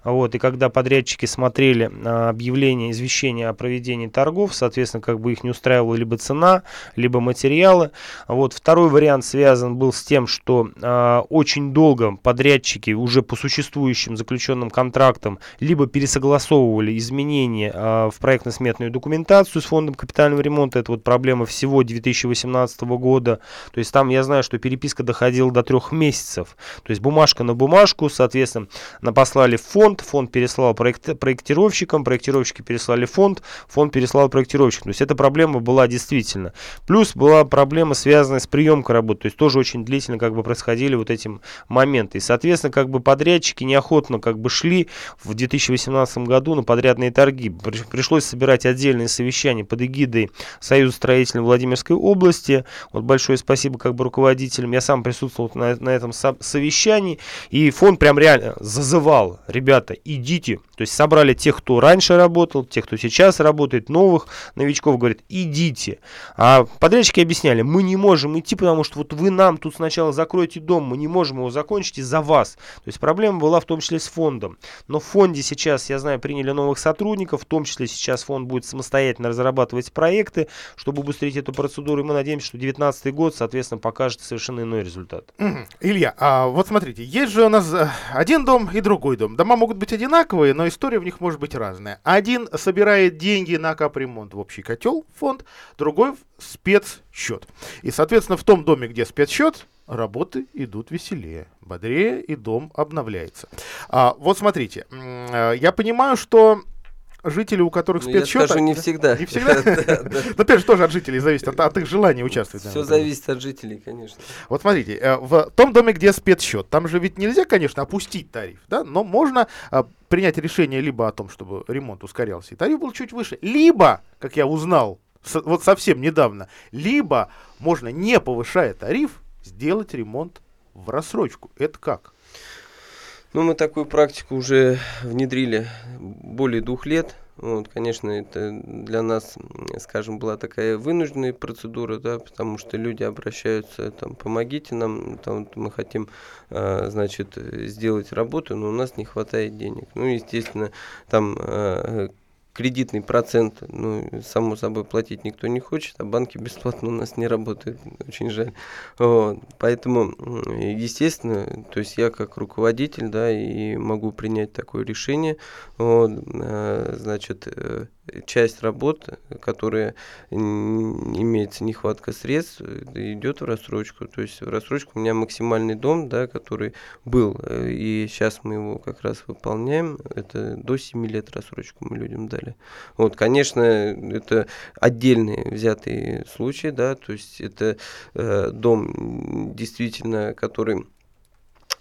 Вот, и когда подрядчики смотрели а, объявление, извещение о проведении торгов, соответственно, как бы их не устраивала либо цена, либо материалы. Вот, второй вариант связан был с тем, что а, очень долго подрядчики уже по существующим заключенным контрактам либо пересогласовывали изменения а, в проектно-сметную документацию с фондом капитального ремонта. Это вот проблема всего 2018 года. То есть там я знаю, что переписка доходила до трех месяцев. То есть бумажка на бумажку, соответственно, послали в фонд, фонд переслал проект, проектировщикам, проектировщики переслали фонд, фонд переслал проектировщикам. То есть эта проблема была действительно. Плюс была проблема, связанная с приемкой работы. То есть тоже очень длительно как бы происходили вот эти моменты. И, соответственно, как бы подрядчики неохотно как бы шли в 2018 году на подрядные торги. Пришлось собирать отдельные совещания под эгидой Союза строителей Владимирской области. Вот большое спасибо спасибо как бы руководителям. Я сам присутствовал на, на этом совещании, и фонд прям реально зазывал, ребята, идите. То есть собрали тех, кто раньше работал, тех, кто сейчас работает, новых новичков, говорит, идите. А подрядчики объясняли, мы не можем идти, потому что вот вы нам тут сначала закроете дом, мы не можем его закончить из-за вас. То есть проблема была в том числе с фондом. Но в фонде сейчас, я знаю, приняли новых сотрудников, в том числе сейчас фонд будет самостоятельно разрабатывать проекты, чтобы убыстрить эту процедуру. И мы надеемся, что 2019 год соответственно, покажет совершенно иной результат. Илья, а вот смотрите, есть же у нас э, один дом и другой дом. Дома могут быть одинаковые, но история в них может быть разная. Один собирает деньги на капремонт в общий котел, фонд, другой в спецсчет. И, соответственно, в том доме, где спецсчет, работы идут веселее, бодрее, и дом обновляется. А, вот смотрите, э, я понимаю, что жители, у которых ну, спецсчет... Я скажу, не всегда. Не всегда? Но опять же, тоже от жителей зависит, от их желания участвовать. Все зависит от жителей, конечно. Вот смотрите, э, в том доме, где спецсчет, там же ведь нельзя, конечно, опустить тариф, да, но можно а, принять решение либо о том, чтобы ремонт ускорялся, и тариф был чуть выше, либо, как я узнал вот совсем недавно, либо можно, не повышая тариф, сделать ремонт в рассрочку. Это как? Ну, мы такую практику уже внедрили более двух лет. Вот, конечно, это для нас, скажем, была такая вынужденная процедура, да, потому что люди обращаются, там, помогите нам, там, мы хотим, э, значит, сделать работу, но у нас не хватает денег. Ну, естественно, там э, кредитный процент, ну, само собой, платить никто не хочет, а банки бесплатно у нас не работают, очень жаль. Вот. Поэтому, естественно, то есть я как руководитель, да, и могу принять такое решение, вот, э, значит, э, часть работ, которая имеется нехватка средств, идет в рассрочку. То есть в рассрочку у меня максимальный дом, да, который был, э, и сейчас мы его как раз выполняем. Это до 7 лет рассрочку мы людям дали. Вот, конечно, это отдельные взятые случаи, да, то есть это э, дом действительно, который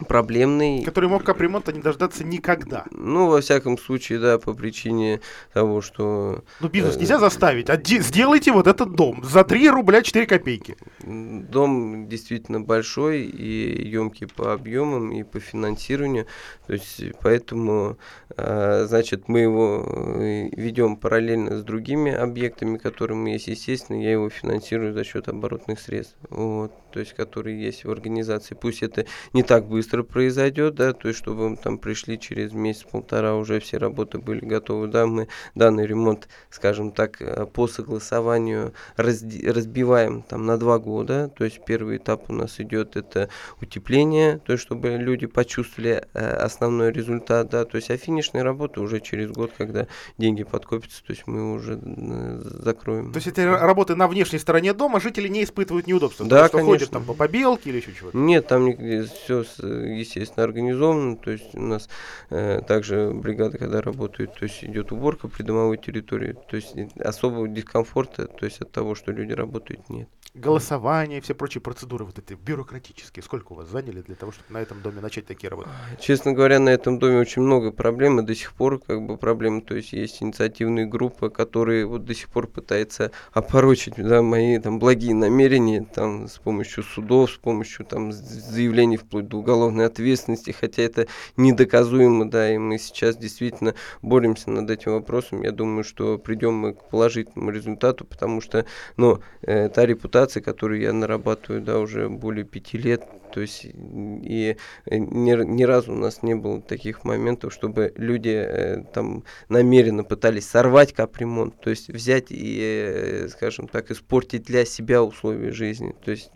проблемный. Который мог капремонта не дождаться никогда. Ну, во всяком случае, да, по причине того, что... Ну, бизнес э, нельзя заставить. А сделайте вот этот дом за 3 рубля 4 копейки. Дом действительно большой и емкий по объемам и по финансированию. То есть, поэтому, э, значит, мы его э, ведем параллельно с другими объектами, которые есть. Естественно, я его финансирую за счет оборотных средств. Вот то есть которые есть в организации. Пусть это не так быстро произойдет, да, то есть чтобы мы там пришли через месяц-полтора, уже все работы были готовы, да, мы данный ремонт, скажем так, э, по согласованию разди- разбиваем там на два года, то есть первый этап у нас идет это утепление, то есть чтобы люди почувствовали э, основной результат, да, то есть а финишные работы уже через год, когда деньги подкопятся, то есть мы уже э, закроем. То есть эти работы на внешней стороне дома жители не испытывают неудобства? Да, конечно ходят там по побелке или еще чего-то? Нет, там все, естественно, организовано. То есть у нас э, также бригада, когда работает, то есть идет уборка придомовой территории. То есть особого дискомфорта, то есть от того, что люди работают, нет голосование, все прочие процедуры вот эти бюрократические, сколько у вас заняли для того, чтобы на этом доме начать такие работы? Честно говоря, на этом доме очень много проблем, и до сих пор как бы проблемы, то есть есть инициативные группы, которые вот до сих пор пытаются опорочить да, мои там благие намерения там с помощью судов, с помощью там заявлений вплоть до уголовной ответственности, хотя это недоказуемо, да, и мы сейчас действительно боремся над этим вопросом. Я думаю, что придем мы к положительному результату, потому что, ну, э, та репутация репутации, которую я нарабатываю, да, уже более пяти лет, то есть и э, ни, ни разу у нас не было таких моментов, чтобы люди э, там намеренно пытались сорвать капремонт, то есть взять и, э, скажем так, испортить для себя условия жизни. То есть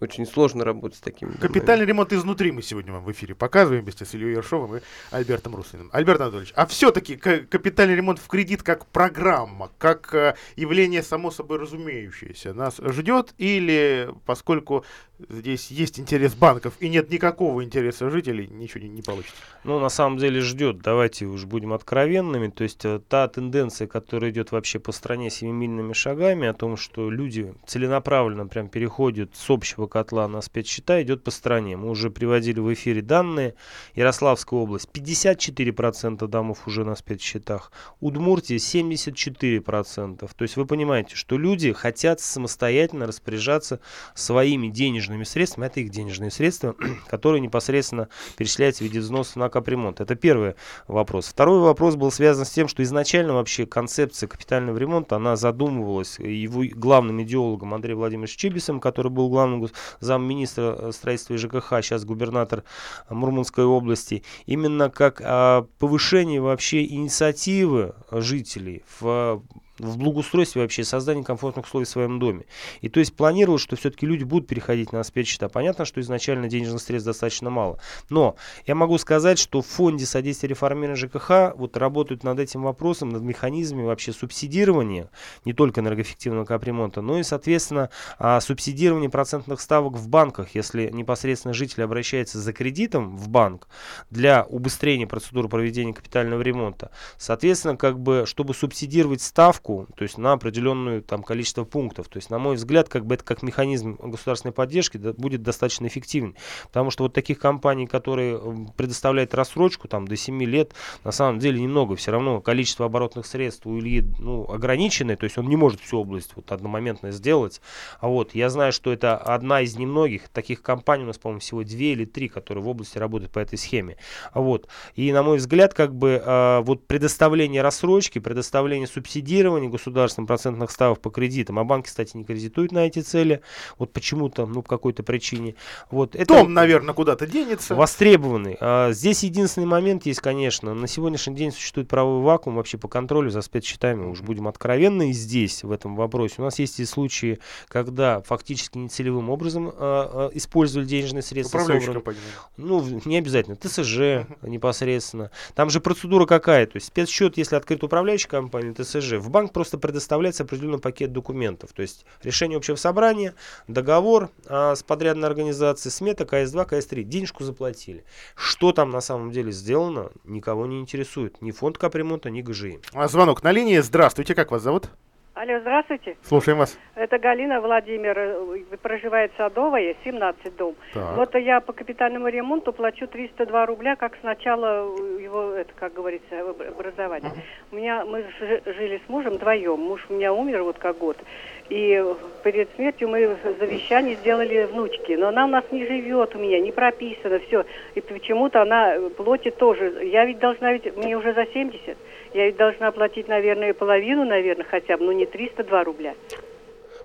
очень сложно работать с такими. Капитальный ремонт изнутри мы сегодня вам в эфире показываем вместе с Ильей Ершовым и Альбертом Руслиным. Альберт Анатольевич, а все-таки капитальный ремонт в кредит как программа, как явление само собой разумеющееся, нас ждет или поскольку здесь есть интерес банков и нет никакого интереса жителей, ничего не, не получится. Ну, на самом деле ждет, давайте уж будем откровенными, то есть э, та тенденция, которая идет вообще по стране семимильными шагами, о том, что люди целенаправленно прям переходят с общего котла на спецсчета, идет по стране. Мы уже приводили в эфире данные. Ярославская область 54% домов уже на спецсчетах, Удмуртия 74%. То есть вы понимаете, что люди хотят самостоятельно распоряжаться своими денежными денежными средствами, это их денежные средства, которые непосредственно перечисляются в виде взносов на капремонт. Это первый вопрос. Второй вопрос был связан с тем, что изначально вообще концепция капитального ремонта, она задумывалась его главным идеологом Андреем Владимировичем Чибисом, который был главным замминистра э, строительства и ЖКХ, сейчас губернатор Мурманской области, именно как а, повышение вообще инициативы жителей в в благоустройстве вообще, создании комфортных условий в своем доме. И то есть планировалось, что все-таки люди будут переходить на спецсчета. Понятно, что изначально денежных средств достаточно мало. Но я могу сказать, что в фонде содействия реформирования ЖКХ вот работают над этим вопросом, над механизмами вообще субсидирования не только энергоэффективного капремонта, но и, соответственно, а, субсидирования процентных ставок в банках. Если непосредственно житель обращается за кредитом в банк для убыстрения процедуры проведения капитального ремонта, соответственно, как бы, чтобы субсидировать ставку, ставку, то есть на определенное там количество пунктов. То есть, на мой взгляд, как бы это как механизм государственной поддержки да, будет достаточно эффективен. Потому что вот таких компаний, которые предоставляют рассрочку там до 7 лет, на самом деле немного. Все равно количество оборотных средств у Ильи ну, ограниченное, то есть он не может всю область вот одномоментно сделать. А вот я знаю, что это одна из немногих таких компаний, у нас, по-моему, всего две или три, которые в области работают по этой схеме. А вот. И, на мой взгляд, как бы э, вот предоставление рассрочки, предоставление субсидирования финансирования государственных процентных ставок по кредитам, а банки, кстати, не кредитуют на эти цели, вот почему-то, ну, по какой-то причине. Вот, это Том, наверное, куда-то денется. Востребованный. А, здесь единственный момент есть, конечно, на сегодняшний день существует правовой вакуум вообще по контролю за спецсчетами, уж будем откровенны, и здесь, в этом вопросе. У нас есть и случаи, когда фактически нецелевым образом а, а, использовали денежные средства. Управляющая компания. Ну, не обязательно. ТСЖ непосредственно. Там же процедура какая? То есть спецсчет, если открыт управляющая компания, ТСЖ, в банк просто предоставляется определенный пакет документов. То есть решение общего собрания, договор а, с подрядной организацией, смета, КС2, КС3. Денежку заплатили. Что там на самом деле сделано, никого не интересует. Ни фонд капремонта, ни ГЖИ. А, Звонок на линии. Здравствуйте, как вас зовут? Алло, здравствуйте. Слушаем вас. Это Галина Владимир, э, проживает Садовая, 17 дом. Так. Вот я по капитальному ремонту плачу 302 рубля, как сначала его, это, как говорится, об- образование. У меня, мы жи- жили с мужем вдвоем. Муж у меня умер вот как год. И перед смертью мы завещание сделали внучке. Но она у нас не живет у меня, не прописана, все. И почему-то она платит тоже. Я ведь должна, ведь мне уже за 70. Я ведь должна платить, наверное, половину, наверное, хотя бы, но не 302 рубля.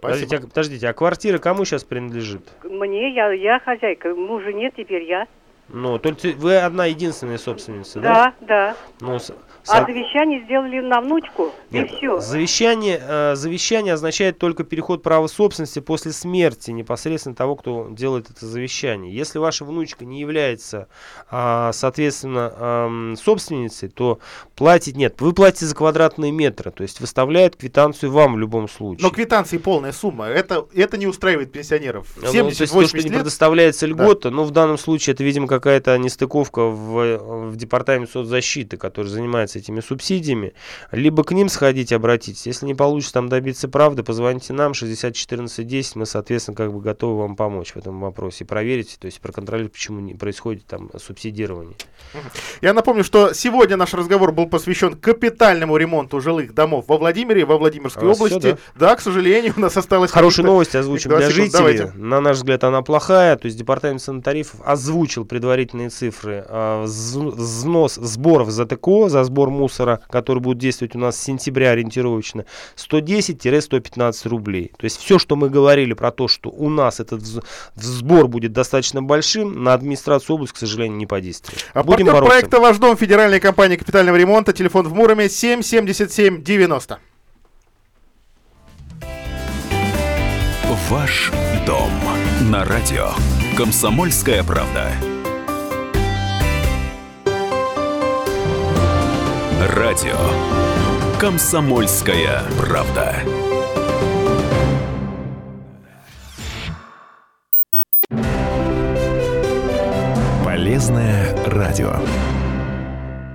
Подождите, а, подождите, а квартира кому сейчас принадлежит? Мне, я, я хозяйка, мужа нет, теперь я. Ну, только вы одна единственная собственница, да? Да, да. Ну, А завещание сделали на внучку, Нет, и все. Завещание, э, завещание означает только переход права собственности после смерти непосредственно того, кто делает это завещание. Если ваша внучка не является, а, соответственно, собственницей, то платить нет. Вы платите за квадратные метры, то есть выставляют квитанцию вам в любом случае. Но квитанции полная сумма. Это, это не устраивает пенсионеров. Ну, то есть то, 70-80 что не лет. предоставляется льгота, но в данном случае это, видимо, какая-то нестыковка в, в департаменте соцзащиты, который занимается этими субсидиями. Либо к ним сходить, обратитесь. Если не получится там добиться правды, позвоните нам, 60 14 10, мы, соответственно, как бы готовы вам помочь в этом вопросе. Проверить, то есть проконтролировать, почему не происходит там субсидирование. Я напомню, что сегодня наш разговор был посвящен капитальному ремонту жилых домов во Владимире, во Владимирской А, области. да? к сожалению, у нас осталось... Хорошие каких-то- новости озвучим для 20 секунд. жителей. Давайте. На наш взгляд, она плохая. То есть департамент санитарифов озвучил предварительные цифры вз- взнос сборов за ТКО, за сбор мусора, который будет действовать у нас с сентября ориентировочно, 110-115 рублей. То есть все, что мы говорили про то, что у нас этот сбор будет достаточно большим, на администрацию области, к сожалению, не подействует. А Будем партнер бороться. проекта «Ваш дом» федеральной компании капитального ремонта. Телефон в Муроме 777 90. Ваш дом на радио. Комсомольская правда. Радио. Комсомольская правда. Полезное радио.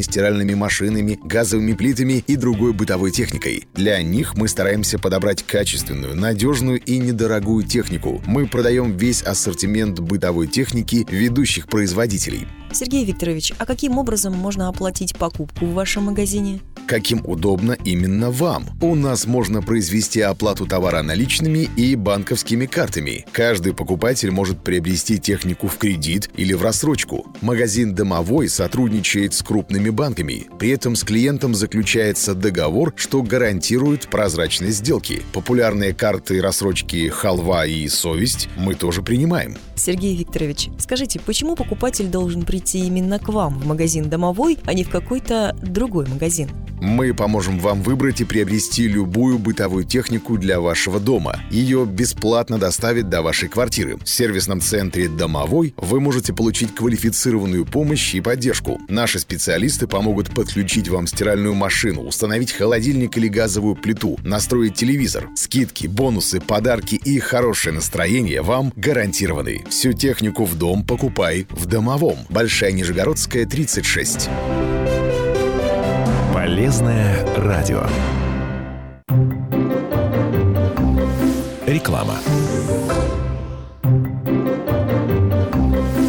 стиральными машинами, газовыми плитами и другой бытовой техникой. Для них мы стараемся подобрать качественную, надежную и недорогую технику. Мы продаем весь ассортимент бытовой техники ведущих производителей. Сергей Викторович, а каким образом можно оплатить покупку в вашем магазине? Каким удобно именно вам. У нас можно произвести оплату товара наличными и банковскими картами. Каждый покупатель может приобрести технику в кредит или в рассрочку. Магазин «Домовой» сотрудничает с крупными банками. При этом с клиентом заключается договор, что гарантирует прозрачность сделки. Популярные карты рассрочки «Халва» и «Совесть» мы тоже принимаем. Сергей Викторович, скажите, почему покупатель должен прийти именно к вам в магазин «Домовой», а не в какой-то другой магазин? Мы поможем вам выбрать и приобрести любую бытовую технику для вашего дома. Ее бесплатно доставят до вашей квартиры. В сервисном центре «Домовой» вы можете получить квалифицированную помощь и поддержку. Наши специалисты помогут подключить вам стиральную машину, установить холодильник или газовую плиту, настроить телевизор. Скидки, бонусы, подарки и хорошее настроение вам гарантированы. Всю технику в дом покупай в «Домовом». Большая Нижегородская, 36. Полезное радио. Реклама.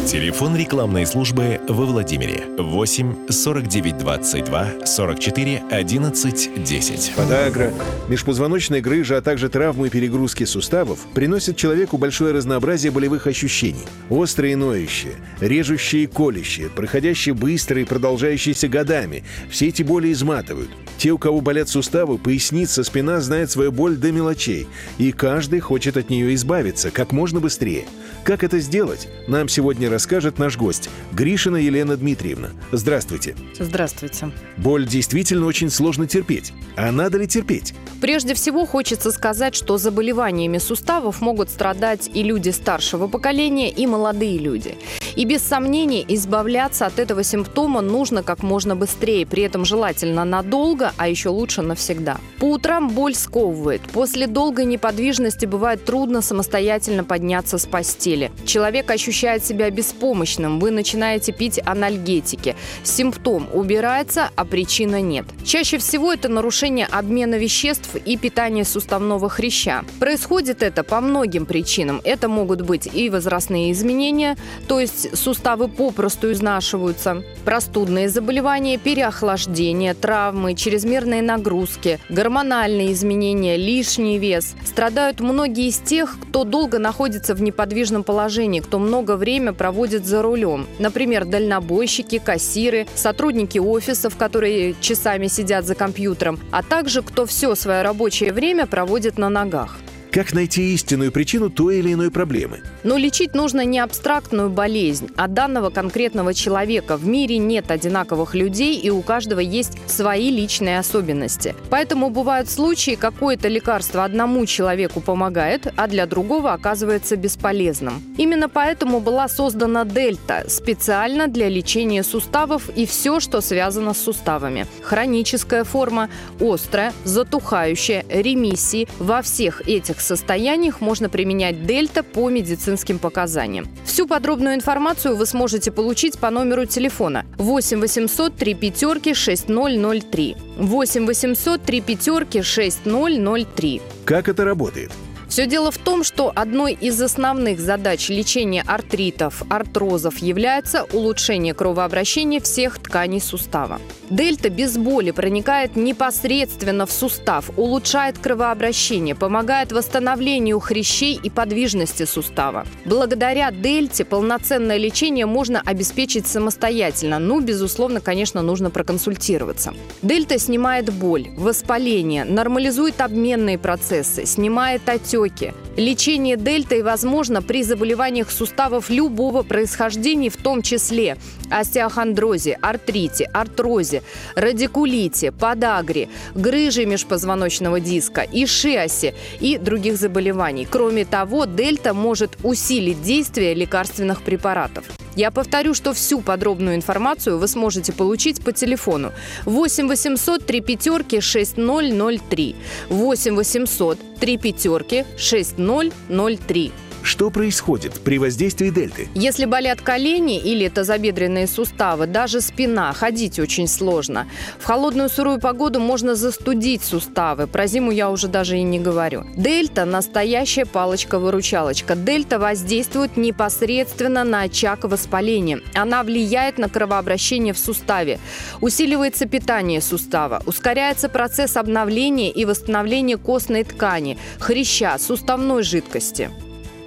Телефон рекламной службы во Владимире 8 49 22 44 11 10. Подагра, межпозвоночная грыжа, а также травмы и перегрузки суставов приносят человеку большое разнообразие болевых ощущений. Острые ноющие, режущие колющие, проходящие быстро и продолжающиеся годами. Все эти боли изматывают. Те, у кого болят суставы, поясница, спина, знают свою боль до мелочей. И каждый хочет от нее избавиться как можно быстрее. Как это сделать, нам сегодня расскажет наш гость Гришина Елена Дмитриевна. Здравствуйте. Здравствуйте. Боль действительно очень сложно терпеть. А надо ли терпеть? Прежде всего хочется сказать, что заболеваниями суставов могут страдать и люди старшего поколения, и молодые люди. И без сомнений избавляться от этого симптома нужно как можно быстрее, при этом желательно надолго, а еще лучше навсегда. По утрам боль сковывает. После долгой неподвижности бывает трудно самостоятельно подняться с постели. Человек ощущает себя беспомощным, вы начинаете пить анальгетики. Симптом убирается, а причина нет. Чаще всего это нарушение обмена веществ и питание суставного хряща. Происходит это по многим причинам. Это могут быть и возрастные изменения, то есть суставы попросту изнашиваются, простудные заболевания, переохлаждение, травмы, чрезмерные нагрузки, гормональные изменения, лишний вес. Страдают многие из тех, кто долго находится в неподвижном положении, кто много время проводит за рулем. Например, дальнобойщики, кассиры, сотрудники офисов, которые часами сидят за компьютером, а также кто все свое рабочее время проводит на ногах. Как найти истинную причину той или иной проблемы? Но лечить нужно не абстрактную болезнь, а данного конкретного человека. В мире нет одинаковых людей, и у каждого есть свои личные особенности. Поэтому бывают случаи, какое-то лекарство одному человеку помогает, а для другого оказывается бесполезным. Именно поэтому была создана Дельта специально для лечения суставов и все, что связано с суставами. Хроническая форма, острая, затухающая, ремиссии. Во всех этих состояниях можно применять Дельта по медицинским показаниям. Всю подробную информацию вы сможете получить по номеру телефона 8 800 3 пятерки 6003. 8 800 3 пятерки 6003. Как это работает? Все дело в том, что одной из основных задач лечения артритов, артрозов является улучшение кровообращения всех тканей сустава. Дельта без боли проникает непосредственно в сустав, улучшает кровообращение, помогает восстановлению хрящей и подвижности сустава. Благодаря дельте полноценное лечение можно обеспечить самостоятельно, ну, безусловно, конечно, нужно проконсультироваться. Дельта снимает боль, воспаление, нормализует обменные процессы, снимает отеки, Лечение дельтой возможно при заболеваниях суставов любого происхождения, в том числе остеохондрозе, артрите, артрозе, радикулите, подагре, грыже межпозвоночного диска, ишиасе и других заболеваний. Кроме того, дельта может усилить действие лекарственных препаратов. Я повторю, что всю подробную информацию вы сможете получить по телефону 8 800 3 пятерки 6003 8 800 3 пятерки 6003. Что происходит при воздействии дельты? Если болят колени или тазобедренные суставы, даже спина, ходить очень сложно. В холодную сырую погоду можно застудить суставы. Про зиму я уже даже и не говорю. Дельта – настоящая палочка-выручалочка. Дельта воздействует непосредственно на очаг воспаления. Она влияет на кровообращение в суставе. Усиливается питание сустава. Ускоряется процесс обновления и восстановления костной ткани, хряща, суставной жидкости.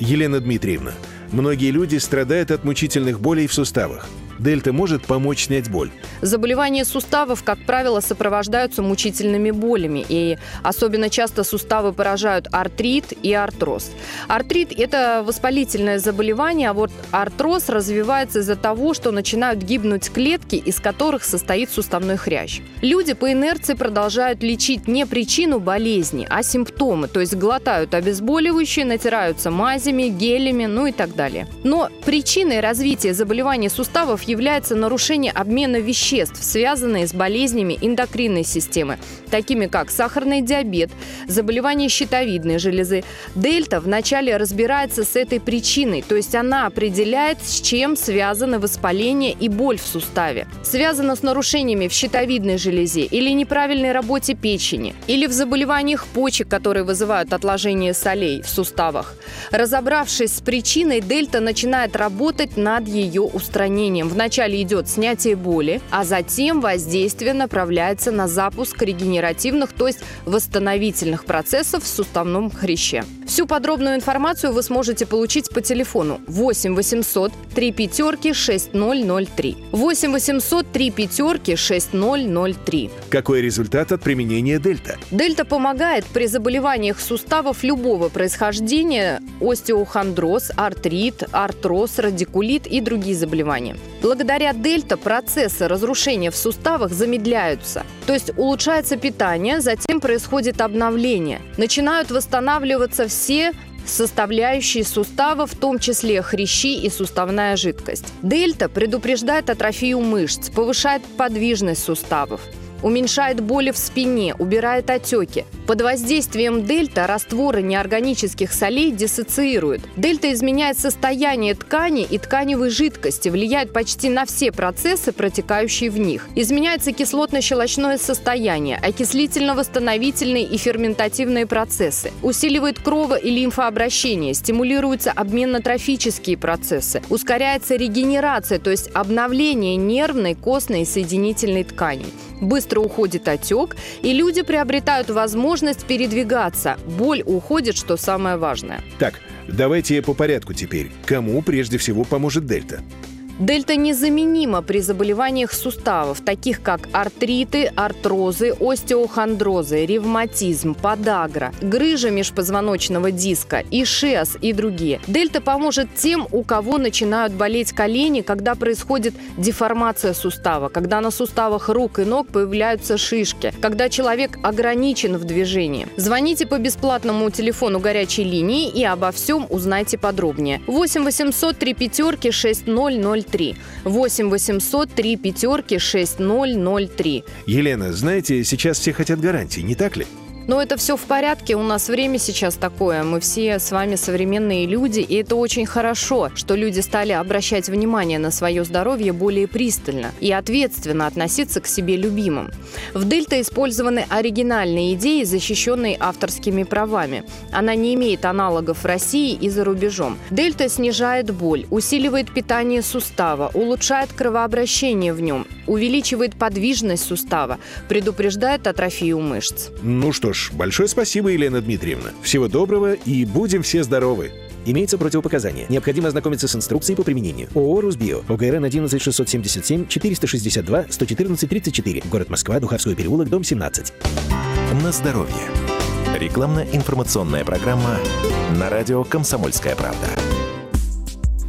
Елена Дмитриевна, многие люди страдают от мучительных болей в суставах. Дельта может помочь снять боль. Заболевания суставов, как правило, сопровождаются мучительными болями. И особенно часто суставы поражают артрит и артроз. Артрит – это воспалительное заболевание, а вот артроз развивается из-за того, что начинают гибнуть клетки, из которых состоит суставной хрящ. Люди по инерции продолжают лечить не причину болезни, а симптомы, то есть глотают обезболивающие, натираются мазями, гелями, ну и так далее. Но причиной развития заболеваний суставов является нарушение обмена веществ, связанные с болезнями эндокринной системы, такими как сахарный диабет, заболевание щитовидной железы. Дельта вначале разбирается с этой причиной, то есть она определяет, с чем связаны воспаление и боль в суставе. Связано с нарушениями в щитовидной железе или неправильной работе печени, или в заболеваниях почек, которые вызывают отложение солей в суставах. Разобравшись с причиной, дельта начинает работать над ее устранением. Вначале идет снятие боли, а затем воздействие направляется на запуск регенеративных, то есть восстановительных процессов в суставном хряще. Всю подробную информацию вы сможете получить по телефону 8 800 3 пятерки 6003. 8 800 3 пятерки 6003. Какой результат от применения дельта? Дельта помогает при заболеваниях суставов любого происхождения, остеохондроз, артрит, артроз, радикулит и другие заболевания. Благодаря дельта процессы разрушения в суставах замедляются, то есть улучшается питание, затем происходит обновление. Начинают восстанавливаться все составляющие сустава, в том числе хрящи и суставная жидкость. Дельта предупреждает атрофию мышц, повышает подвижность суставов уменьшает боли в спине, убирает отеки. Под воздействием дельта растворы неорганических солей диссоциируют. Дельта изменяет состояние ткани и тканевой жидкости, влияет почти на все процессы, протекающие в них. Изменяется кислотно-щелочное состояние, окислительно-восстановительные и ферментативные процессы. Усиливает крово- и лимфообращение, стимулируются обменно-трофические процессы, ускоряется регенерация, то есть обновление нервной, костной и соединительной тканей быстро уходит отек, и люди приобретают возможность передвигаться. Боль уходит, что самое важное. Так, давайте по порядку теперь. Кому прежде всего поможет дельта? Дельта незаменима при заболеваниях суставов, таких как артриты, артрозы, остеохондрозы, ревматизм, подагра, грыжа межпозвоночного диска, ишиас и другие. Дельта поможет тем, у кого начинают болеть колени, когда происходит деформация сустава, когда на суставах рук и ног появляются шишки, когда человек ограничен в движении. Звоните по бесплатному телефону горячей линии и обо всем узнайте подробнее. 8 800 3 пятерки 6003 6003. 8 800 3 пятерки 6003. Елена, знаете, сейчас все хотят гарантии, не так ли? Но это все в порядке, у нас время сейчас такое, мы все с вами современные люди, и это очень хорошо, что люди стали обращать внимание на свое здоровье более пристально и ответственно относиться к себе любимым. В Дельта использованы оригинальные идеи, защищенные авторскими правами. Она не имеет аналогов в России и за рубежом. Дельта снижает боль, усиливает питание сустава, улучшает кровообращение в нем, увеличивает подвижность сустава, предупреждает атрофию мышц. Ну что ж, большое спасибо, Елена Дмитриевна. Всего доброго и будем все здоровы. Имеются противопоказания. Необходимо ознакомиться с инструкцией по применению. ООО «Русбио». ОГРН 11677 462 114 34. Город Москва, Духовской переулок, дом 17. На здоровье. Рекламно-информационная программа на радио «Комсомольская правда».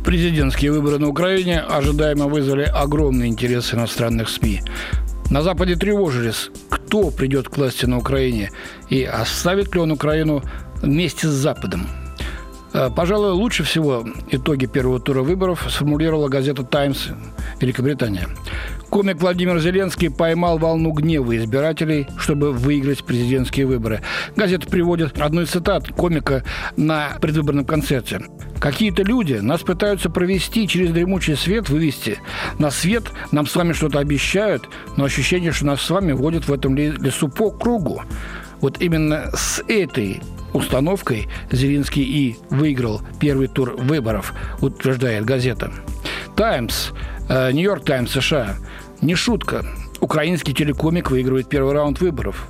Президентские выборы на Украине ожидаемо вызвали огромный интерес иностранных СМИ. На Западе тревожились, кто придет к власти на Украине и оставит ли он Украину вместе с Западом. Э, пожалуй, лучше всего итоги первого тура выборов сформулировала газета «Таймс» Великобритания. Комик Владимир Зеленский поймал волну гнева избирателей, чтобы выиграть президентские выборы. Газета приводит одну из цитат комика на предвыборном концерте. Какие-то люди нас пытаются провести через дремучий свет, вывести. На свет нам с вами что-то обещают, но ощущение, что нас с вами водят в этом лесу по кругу. Вот именно с этой установкой Зеленский и выиграл первый тур выборов, утверждает газета. «Таймс», э, «Нью-Йорк Таймс» США. Не шутка. Украинский телекомик выигрывает первый раунд выборов.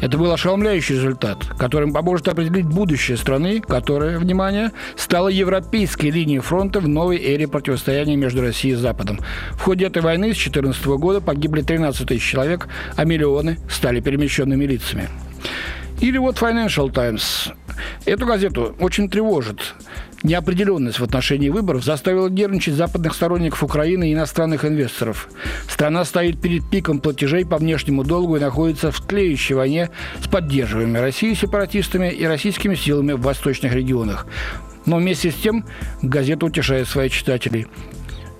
Это был ошеломляющий результат, которым поможет определить будущее страны, которая, внимание, стала европейской линией фронта в новой эре противостояния между Россией и Западом. В ходе этой войны с 2014 года погибли 13 тысяч человек, а миллионы стали перемещенными лицами. Или вот Financial Times. Эту газету очень тревожит. Неопределенность в отношении выборов заставила нервничать западных сторонников Украины и иностранных инвесторов. Страна стоит перед пиком платежей по внешнему долгу и находится в тлеющей войне с поддерживаемыми Россией сепаратистами и российскими силами в восточных регионах. Но вместе с тем газета утешает своих читателей.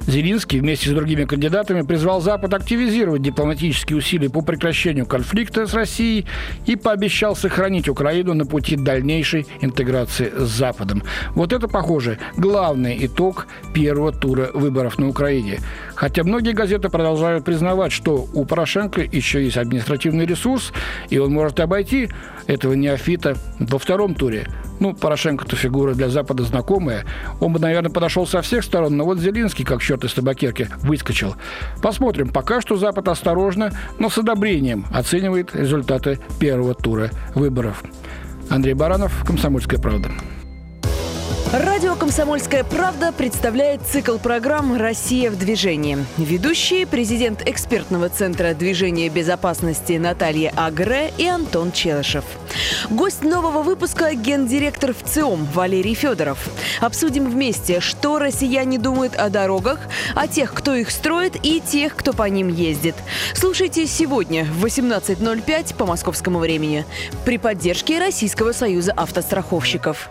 Зелинский вместе с другими кандидатами призвал Запад активизировать дипломатические усилия по прекращению конфликта с Россией и пообещал сохранить Украину на пути дальнейшей интеграции с Западом. Вот это, похоже, главный итог первого тура выборов на Украине. Хотя многие газеты продолжают признавать, что у Порошенко еще есть административный ресурс, и он может обойти этого неофита во втором туре. Ну, Порошенко-то фигура для Запада знакомая. Он бы, наверное, подошел со всех сторон, но вот Зеленский, как черт из табакерки, выскочил. Посмотрим. Пока что Запад осторожно, но с одобрением оценивает результаты первого тура выборов. Андрей Баранов, «Комсомольская правда». Радио «Комсомольская правда» представляет цикл программ «Россия в движении». Ведущие – президент экспертного центра движения безопасности Наталья Агре и Антон Челышев. Гость нового выпуска – гендиректор ВЦИОМ Валерий Федоров. Обсудим вместе, что россияне думают о дорогах, о тех, кто их строит и тех, кто по ним ездит. Слушайте сегодня в 18.05 по московскому времени при поддержке Российского союза автостраховщиков.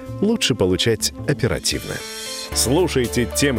лучше получать оперативно. Слушайте темы